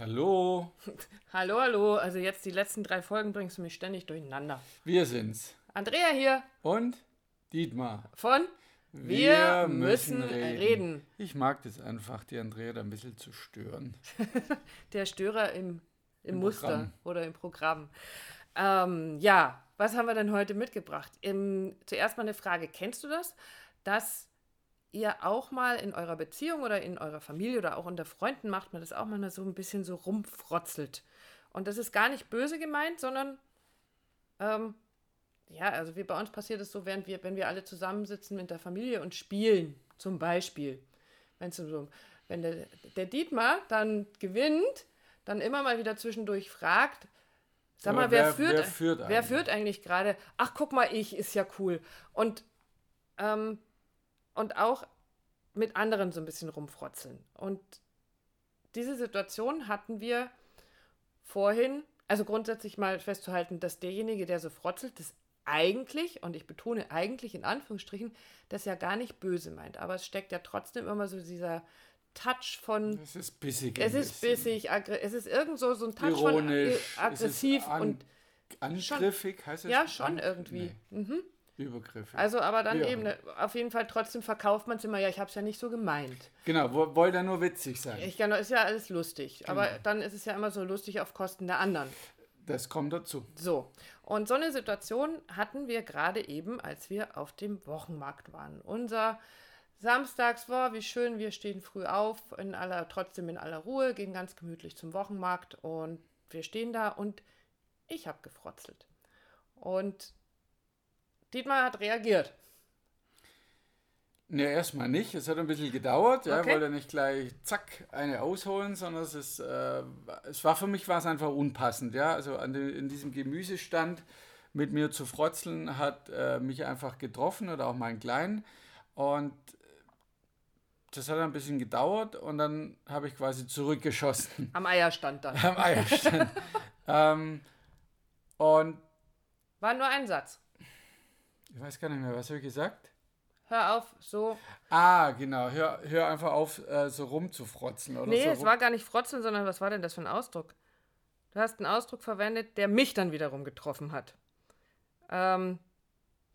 Hallo, Hallo, hallo. Also jetzt die letzten drei Folgen bringst du mich ständig durcheinander. wir sind's. Andrea hier Und Dietmar. von Wir, müssen reden. Ich mag das einfach, die Andrea da ein bisschen zu stören. Der Störer im, im, Im Muster Programm. oder im Programm. Ähm, ja, was haben wir denn heute mitgebracht? Im, zuerst mal eine Frage. Kennst du das, dass ihr auch mal in eurer Beziehung oder in eurer Familie oder auch unter Freunden macht man das auch mal so ein bisschen so rumfrotzelt? Und das ist gar nicht böse gemeint, sondern ähm, ja, also wie bei uns passiert es so, während wir, wenn wir alle zusammensitzen mit der Familie und spielen, zum Beispiel. Wenn's so, wenn der, der Dietmar dann gewinnt, dann immer mal wieder zwischendurch fragt, sag Aber mal, wer, wer- führt, wer führt wer eigentlich? führt eigentlich gerade? Ach, guck mal, ich, ist ja cool. Und, ähm, und auch mit anderen so ein bisschen rumfrotzeln. Und diese Situation hatten wir vorhin, also grundsätzlich mal festzuhalten, dass derjenige, der so frotzelt, das eigentlich, und ich betone eigentlich in Anführungsstrichen, das ja gar nicht böse meint. Aber es steckt ja trotzdem immer so dieser Touch von, Es ist bissig. es ist bissig, es ist irgend so, so ein Touch Ironisch. von äh, aggressiv an, und angriffig, heißt es? ja, schon An- irgendwie. Nee, übergriffig. Also, aber dann auch eben, auf jeden Fall trotzdem verkauft man es immer, ja, ich habe es ja nicht so gemeint. genau, wo, wollte er nur witzig sein. Ich kann, ist ja alles lustig, aber Genau. dann ist es ja immer so lustig auf Kosten der anderen. Das kommt dazu. So, und so eine Situation hatten wir gerade eben, als wir auf dem Wochenmarkt waren. Unser Samstags war, wie schön, wir stehen früh auf, in aller, trotzdem in aller Ruhe, gehen ganz gemütlich zum Wochenmarkt und wir stehen da und ich habe gefrotzelt. Und Dietmar hat reagiert. Ne, erstmal nicht. Es hat ein bisschen gedauert. Ja, Okay. wollte nicht gleich zack eine ausholen, sondern es ist, äh, es war für mich war es einfach unpassend. Ja, also an den, in diesem Gemüsestand mit mir zu frotzeln hat äh, mich einfach getroffen oder auch meinen Kleinen und das hat ein bisschen gedauert und dann habe ich quasi zurückgeschossen Am Eierstand dann. am Eierstand. ähm, und War nur ein Satz. Ich weiß gar nicht mehr, was habe ich gesagt? Hör auf, so. Ah, genau. Hör, hör einfach auf, äh, so rumzufrotzen. Oder Nee, so es war gar nicht frotzeln, sondern was war denn das für ein Ausdruck? Du hast einen Ausdruck verwendet, der mich dann wiederum getroffen hat. Ähm,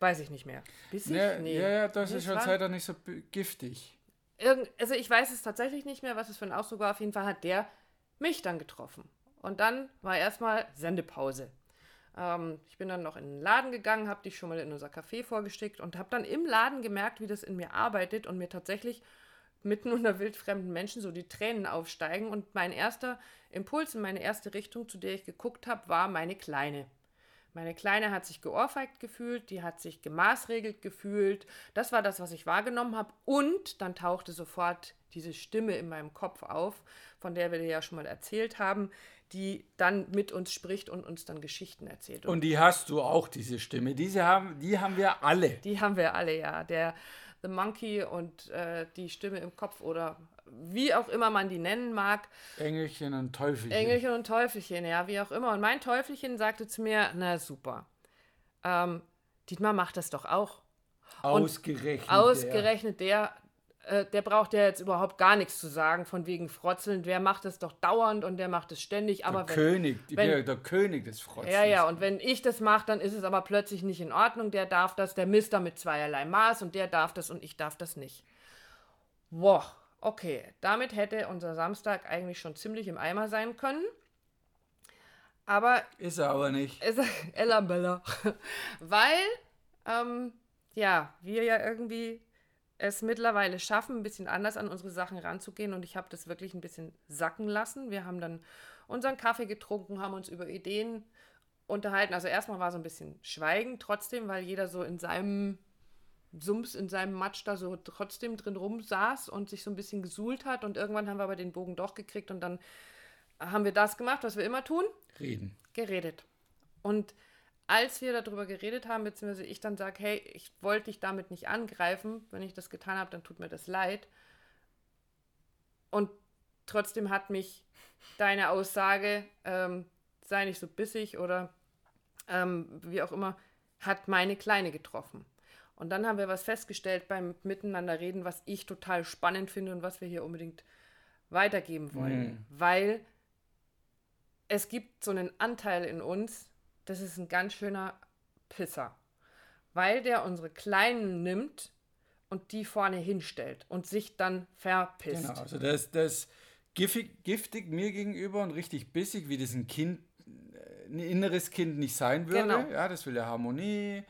weiß ich nicht mehr. Bissig? Nee, Ja, ja, das Nee, ist schon Zeit auch nicht so giftig. Irgend, also ich weiß es tatsächlich nicht mehr, was es für ein Ausdruck war. Auf jeden Fall hat der mich dann getroffen. Und dann war erstmal Sendepause. Ähm, ich bin dann noch in den Laden gegangen, habe dich schon mal in unser Café vorgeschickt und habe dann im Laden gemerkt, wie das in mir arbeitet und mir tatsächlich mitten unter wildfremden Menschen so die Tränen aufsteigen. Und mein erster Impuls in meine erste Richtung, zu der ich geguckt habe, war meine Kleine. Meine Kleine hat sich geohrfeigt gefühlt, die hat sich gemaßregelt gefühlt. Das war das, was ich wahrgenommen habe. Und dann tauchte sofort diese Stimme in meinem Kopf auf, von der wir dir ja schon mal erzählt haben, die dann mit uns spricht und uns dann Geschichten erzählt. Und Und die hast du auch, diese Stimme. Diese haben, die haben wir alle. die haben wir alle, ja. Der The Monkey und äh, die Stimme im Kopf oder wie auch immer man die nennen mag. Engelchen und Teufelchen. Engelchen und Teufelchen, ja, wie auch immer. Und mein Teufelchen sagte zu mir, na super. Ähm, Dietmar macht das doch auch. Ausgerechnet. Ausgerechnet der, äh, der braucht ja jetzt überhaupt gar nichts zu sagen, von wegen Frotzeln. Der macht es doch dauernd und der macht es ständig. Der, Aber der wenn, König. Wenn- ja der König des Frotzens. ja, ja, und wenn ich das mache, dann ist es aber plötzlich nicht in Ordnung. Der darf das, der misst da mit zweierlei Maß und der darf das und ich darf das nicht. Boah, okay. Damit hätte unser Samstag eigentlich schon ziemlich im Eimer sein können. Aber Ist er aber nicht. es, Ella Bella. Weil, ähm, ja, wir ja irgendwie es mittlerweile schaffen, ein bisschen anders an unsere Sachen ranzugehen und ich habe das wirklich ein bisschen sacken lassen. Wir haben dann unseren Kaffee getrunken, haben uns über Ideen unterhalten. Also erstmal war so ein bisschen Schweigen trotzdem, weil jeder so in seinem Sumps, in seinem Matsch da so trotzdem drin rumsaß und sich so ein bisschen gesuhlt hat und irgendwann haben wir aber den Bogen doch gekriegt und dann haben wir das gemacht, was wir immer tun, Reden. geredet. Und als wir darüber geredet haben, beziehungsweise ich dann sage, hey, ich wollte dich damit nicht angreifen, wenn ich das getan habe, dann tut mir das leid. Und trotzdem hat mich deine Aussage, ähm, sei nicht so bissig oder ähm, wie auch immer, hat meine Kleine getroffen. Und dann haben wir was festgestellt beim Miteinander reden, was ich total spannend finde und was wir hier unbedingt weitergeben wollen. Weil es gibt so einen Anteil in uns, das ist ein ganz schöner Pisser, weil der unsere Kleinen nimmt und die vorne hinstellt und sich dann verpisst. Genau, also das, das giftig, giftig mir gegenüber und richtig bissig, wie das ein Kind, äh, ein inneres Kind nicht sein würde. Genau. Ja, das will ja Harmonie.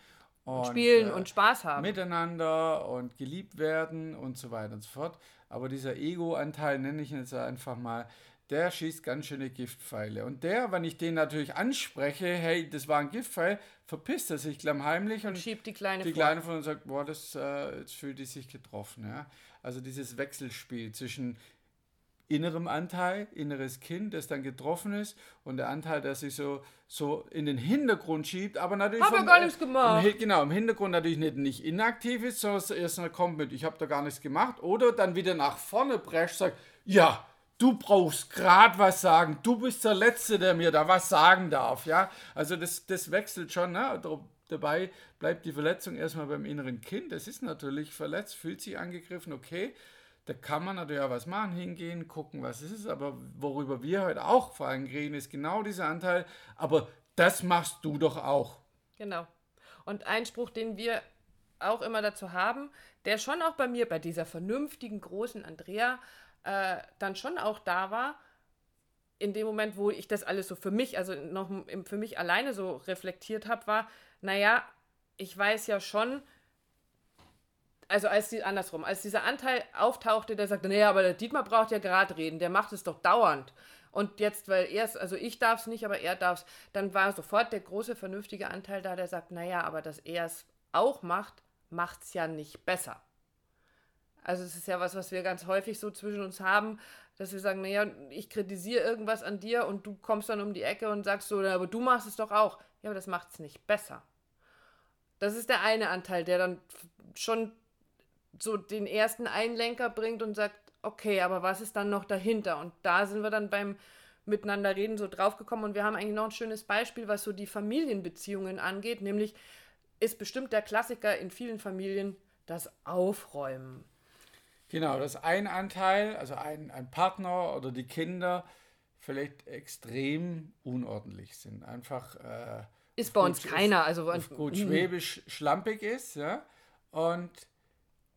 Und, Spielen äh, und Spaß haben. miteinander und geliebt werden und so weiter und so fort. Aber dieser Ego-Anteil, nenne ich ihn jetzt einfach mal, der schießt ganz schöne Giftpfeile. Und der, wenn ich den natürlich anspreche, hey, das war ein Giftpfeil, verpisst er sich klammheimlich und schiebt die Kleine die vor. Kleine von uns sagt, boah, das, äh, jetzt fühlt die sich getroffen. Ja? Also dieses Wechselspiel zwischen innerem Anteil, inneres Kind, das dann getroffen ist und der Anteil, der sich so, so in den Hintergrund schiebt, aber natürlich Hab ja vom- gar nichts gemacht. Im, genau, im Hintergrund natürlich nicht, nicht inaktiv ist, sondern es erst mal kommt mit, ich habe da gar nichts gemacht oder dann wieder nach vorne prescht, sagt, ja, du brauchst gerade was sagen, du bist der Letzte, der mir da was sagen darf, ja, also das, das wechselt schon, ne? Dabei bleibt die Verletzung erstmal beim inneren Kind, das ist natürlich verletzt, fühlt sich angegriffen, okay, da kann man natürlich auch was machen, hingehen, gucken, was es ist. Aber worüber wir heute auch vor allem reden, ist genau dieser Anteil. Aber das machst du doch auch. Genau. Und ein Spruch, den wir auch immer dazu haben, der schon auch bei mir, bei dieser vernünftigen, großen Andrea, äh, dann schon auch da war, in dem Moment, wo ich das alles so für mich, also noch für mich alleine so reflektiert habe, war, naja, ich weiß ja schon, also als die, andersrum, als dieser Anteil auftauchte, der sagte, naja, aber der Dietmar braucht ja gerade reden, der macht es doch dauernd. Und jetzt, weil er es, also ich darf es nicht, aber er darf es, dann war sofort der große, vernünftige Anteil da, der sagt, naja, aber dass er es auch macht, macht es ja nicht besser. Also es ist ja was, was wir ganz häufig so zwischen uns haben, dass wir sagen, naja, ich kritisiere irgendwas an dir und du kommst dann um die Ecke und sagst so, "Na, aber du machst es doch auch. Ja, aber das macht es nicht besser. Das ist der eine Anteil, der dann schon so den ersten Einlenker bringt und sagt, okay, aber was ist dann noch dahinter? Und da sind wir dann beim Miteinander reden so draufgekommen und wir haben eigentlich noch ein schönes Beispiel, was so die Familienbeziehungen angeht, nämlich ist bestimmt der Klassiker in vielen Familien das Aufräumen. Genau, dass ein Anteil, also ein, ein Partner oder die Kinder, vielleicht extrem unordentlich sind. Einfach äh, Ist bei uns gut- keiner, also auf gut schwäbisch schlampig ist, ja. Und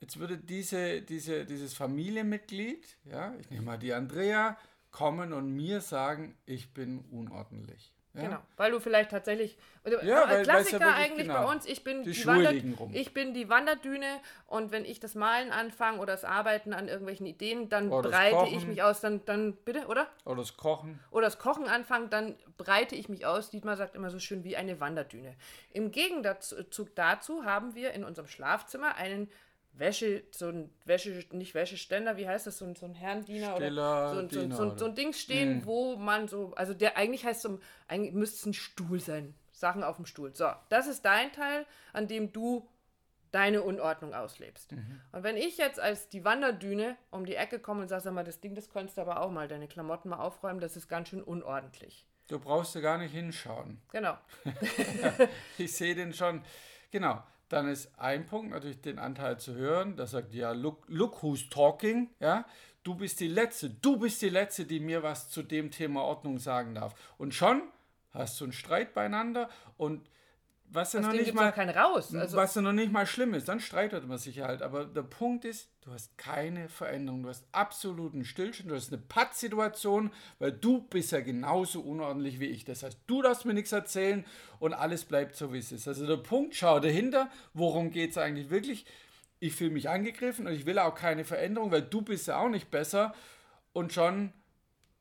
jetzt würde diese, diese, dieses Familienmitglied, ja, ich nehme mal die Andrea, kommen und mir sagen, ich bin unordentlich. Ja? Genau, weil du vielleicht tatsächlich. Oder, Ja, weil- ja Klassiker wirklich- eigentlich genau. bei uns, ich bin Die die, Schuhe Wander, ich bin die Wanderdüne und wenn ich das Malen anfange oder das Arbeiten an irgendwelchen Ideen, dann Oder breite ich mich aus, dann, dann bitte, oder? Oder das Kochen. Oder das Kochen anfange, dann breite ich mich aus. Dietmar sagt immer so schön wie eine Wanderdüne. Im Gegenzug dazu haben wir in unserem Schlafzimmer einen Wäsche, so ein Wäsche, nicht Wäscheständer, wie heißt das, so ein, so ein Herrendiener Stiller oder so, ein- so, ein- so, ein- so ein Ding stehen, wo man so, also der eigentlich heißt so, eigentlich müsste es ein Stuhl sein. Sachen auf dem Stuhl. So, das ist dein Teil, an dem du deine Unordnung auslebst. Und wenn ich jetzt als die Wanderdüne um die Ecke komme und sage, sag mal, das Ding, das könntest du aber auch mal, deine Klamotten mal aufräumen, das ist ganz schön unordentlich. Du brauchst ja gar nicht hinschauen. Genau. Ich sehe den schon. Genau. Dann ist ein Punkt natürlich den Anteil zu hören, der sagt, ja, look, look who's talking, ja. Du bist die Letzte, du bist die Letzte, die mir was zu dem Thema Ordnung sagen darf. Und schon hast du einen Streit beieinander und was ja noch nicht mal keinen raus. Also, was ja noch nicht mal schlimm ist, dann streitet man sich halt. Aber der Punkt ist, du hast keine Veränderung. Du hast absoluten Stillstand. Du hast eine Pattsituation, weil du bist ja genauso unordentlich wie ich. Das heißt, du darfst mir nichts erzählen und alles bleibt so, wie es ist. Also der Punkt, schau dahinter, worum geht es eigentlich wirklich? Ich fühle mich angegriffen und ich will auch keine Veränderung, weil du bist ja auch nicht besser. Und schon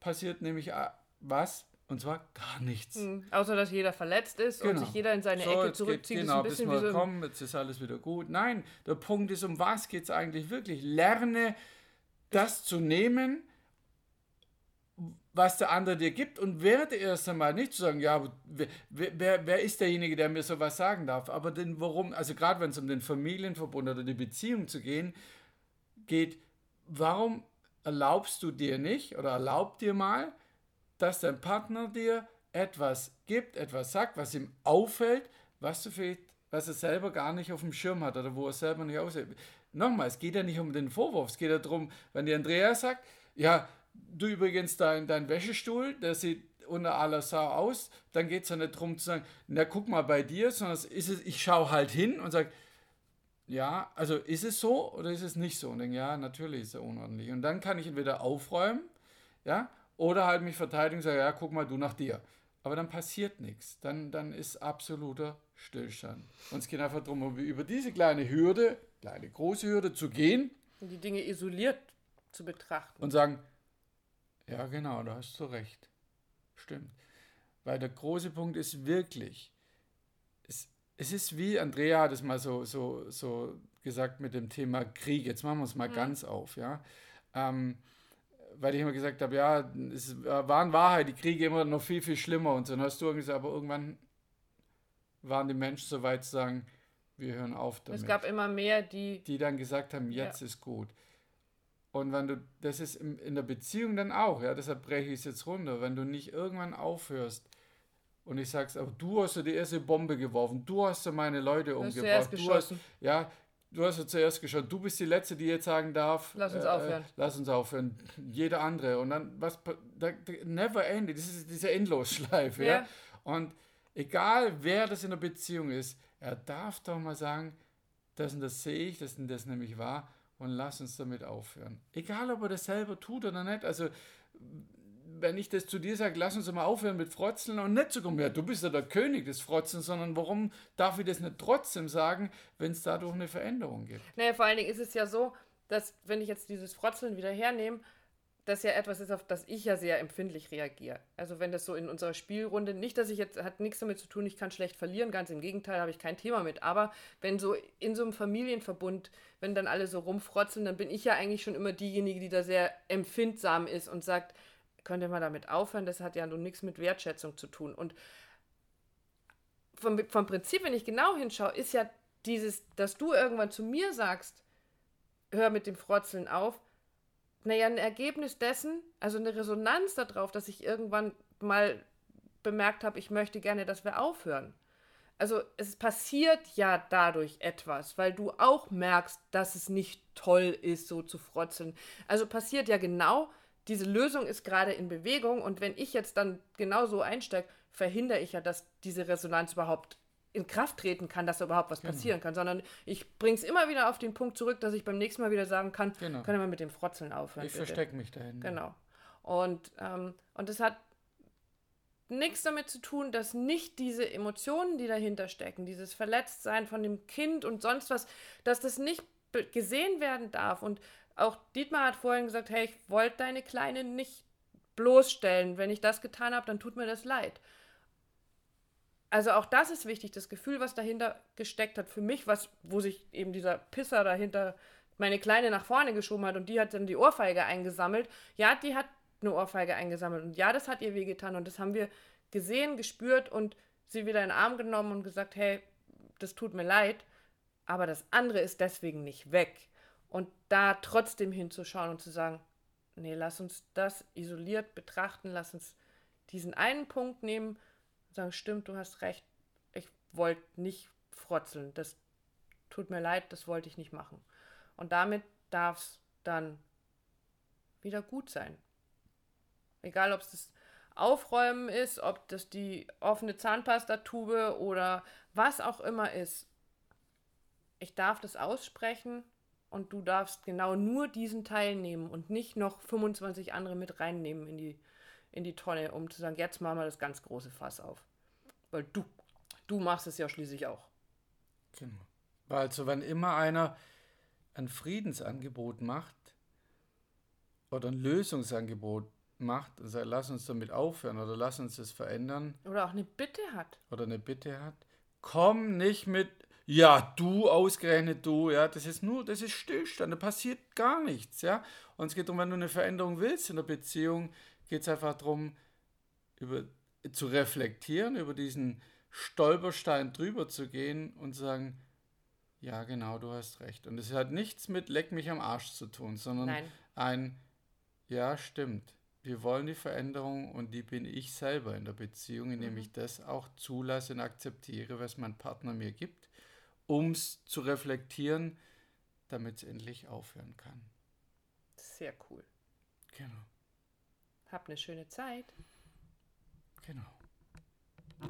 passiert nämlich äh, was? Und zwar gar nichts. außer, dass jeder verletzt ist und Genau. sich jeder in seine So, Ecke zurückzieht. Geht, ist genau, ein bis bisschen wie wir so ein- kommen, jetzt ist alles wieder gut. Nein, der Punkt ist, um was geht es eigentlich wirklich? Lerne das zu nehmen, was der andere dir gibt und werde erst einmal nicht zu sagen, ja, wer, wer, wer ist derjenige, der mir sowas sagen darf? Aber den, warum, also gerade wenn es um den Familienverbund oder die Beziehung zu gehen geht, warum erlaubst du dir nicht oder erlaub dir mal, dass dein Partner dir etwas gibt, etwas sagt, was ihm auffällt, was du vielleicht, was er selber gar nicht auf dem Schirm hat oder wo er selber nicht aussieht. Nochmal, es geht ja nicht um den Vorwurf, es geht ja darum, wenn die Andrea sagt, ja, du übrigens dein, dein Wäschestuhl, der sieht unter aller Sau aus, dann geht es ja nicht darum zu sagen, na guck mal bei dir, sondern es ist es, ich schaue halt hin und sage, ja, also ist es so oder ist es nicht so? Und denke, ja, natürlich ist er unordentlich. Und dann kann ich entweder aufräumen, ja, oder halt mich verteidigen und sagen, ja, guck mal du nach dir. Aber dann passiert nichts. Dann, dann ist absoluter Stillstand. Und es geht einfach darum, über diese kleine Hürde, kleine große Hürde zu gehen. Und die Dinge isoliert zu betrachten. Und sagen, ja genau, da hast du recht. Stimmt. Weil der große Punkt ist wirklich, es, es ist wie, Andrea hat es mal so, so, so gesagt mit dem Thema Krieg. Jetzt machen wir es mal mhm. ganz auf, ja. Ähm, weil ich immer gesagt habe, ja, es war in Wahrheit die Kriege immer noch viel, viel schlimmer und so. Dann hast du gesagt, aber irgendwann waren die Menschen so weit zu sagen, wir hören auf damit. Es gab immer mehr, die... Die dann gesagt haben, jetzt ja. ist gut. Und wenn du, das ist in der Beziehung dann auch, ja, deshalb breche ich es jetzt runter, wenn du nicht irgendwann aufhörst und ich sag's, aber du hast ja die erste Bombe geworfen, du hast ja meine Leute umgebracht, du hast, ja, du hast ja zuerst geschaut, du bist die Letzte, die jetzt sagen darf, lass uns äh, aufhören. Lass uns aufhören. Jeder andere. Und dann, was, da, never ending, das ist diese Endlosschleife, ja. ja. Und egal wer das in der Beziehung ist, er darf doch mal sagen, das und das sehe ich, das und das nämlich wahr und lass uns damit aufhören. Egal, ob er das selber tut oder nicht. Also, wenn ich das zu dir sage, lass uns mal aufhören mit Frotzeln und nicht zu kommen, ja, du bist ja der König des Frotzen, sondern warum darf ich das nicht trotzdem sagen, wenn es dadurch eine Veränderung gibt? Naja, vor allen Dingen ist es ja so, dass, wenn ich jetzt dieses Frotzeln wieder hernehme, das ja etwas ist, auf das ich ja sehr empfindlich reagiere. Also wenn das so in unserer Spielrunde, nicht, dass ich jetzt, hat nichts damit zu tun, ich kann schlecht verlieren, ganz im Gegenteil, habe ich kein Thema mit. Aber wenn so in so einem Familienverbund, wenn dann alle so rumfrotzeln, dann bin ich ja eigentlich schon immer diejenige, die da sehr empfindsam ist und sagt, könnt ihr mal damit aufhören, das hat ja nun nichts mit Wertschätzung zu tun. Und vom, vom Prinzip, wenn ich genau hinschaue, ist ja dieses, dass du irgendwann zu mir sagst, hör mit dem Frotzeln auf, naja, ein Ergebnis dessen, also eine Resonanz darauf, dass ich irgendwann mal bemerkt habe, ich möchte gerne, dass wir aufhören. Also es passiert ja dadurch etwas, weil du auch merkst, dass es nicht toll ist, so zu frotzeln. Also passiert ja genau diese Lösung ist gerade in Bewegung und wenn ich jetzt dann genau so einsteige, verhindere ich ja, dass diese Resonanz überhaupt in Kraft treten kann, dass da überhaupt was genau. passieren kann, sondern ich bringe es immer wieder auf den Punkt zurück, dass ich beim nächsten Mal wieder sagen kann, genau. können wir mit dem Frotzeln aufhören. Ich verstecke mich dahin. Genau. Und, ähm, und das hat nichts damit zu tun, dass nicht diese Emotionen, die dahinter stecken, dieses Verletztsein von dem Kind und sonst was, dass das nicht gesehen werden darf und auch Dietmar hat vorhin gesagt, hey, ich wollte deine Kleine nicht bloßstellen. Wenn ich das getan habe, dann tut mir das leid. Also auch das ist wichtig, das Gefühl, was dahinter gesteckt hat für mich, was, wo sich eben dieser Pisser dahinter meine Kleine nach vorne geschoben hat und die hat dann die Ohrfeige eingesammelt. Ja, die hat eine Ohrfeige eingesammelt und ja, das hat ihr wehgetan und das haben wir gesehen, gespürt und sie wieder in den Arm genommen und gesagt, hey, das tut mir leid, aber das andere ist deswegen nicht weg. Und da trotzdem hinzuschauen und zu sagen, nee, lass uns das isoliert betrachten, lass uns diesen einen Punkt nehmen und sagen, stimmt, du hast recht, ich wollte nicht frotzeln, das tut mir leid, das wollte ich nicht machen. Und damit darf es dann wieder gut sein. Egal, ob es das Aufräumen ist, ob das die offene Zahnpastatube oder was auch immer ist. Ich darf das aussprechen und du darfst genau nur diesen Teil nehmen und nicht noch 25 andere mit reinnehmen in die, in die Tonne, um zu sagen, jetzt machen wir das ganz große Fass auf. Weil du, du machst es ja schließlich auch. Genau. Also wenn immer einer ein Friedensangebot macht oder ein Lösungsangebot macht und sagt, lass uns damit aufhören oder lass uns das verändern. Oder auch eine Bitte hat. Oder eine Bitte hat. Komm nicht mit, ja, du ausgerechnet du, ja, das ist nur, das ist Stillstand, da passiert gar nichts, ja. Und es geht darum, wenn du eine Veränderung willst in der Beziehung, geht es einfach darum, über, zu reflektieren, über diesen Stolperstein drüber zu gehen und zu sagen, ja, genau, du hast recht. Und es hat nichts mit Leck mich am Arsch zu tun, sondern Nein. ein, ja, stimmt. Wir wollen die Veränderung und die bin ich selber in der Beziehung, indem mhm. ich das auch zulasse und akzeptiere, was mein Partner mir gibt um es zu reflektieren, damit es endlich aufhören kann. Sehr cool. Genau. Hab eine schöne Zeit. Genau.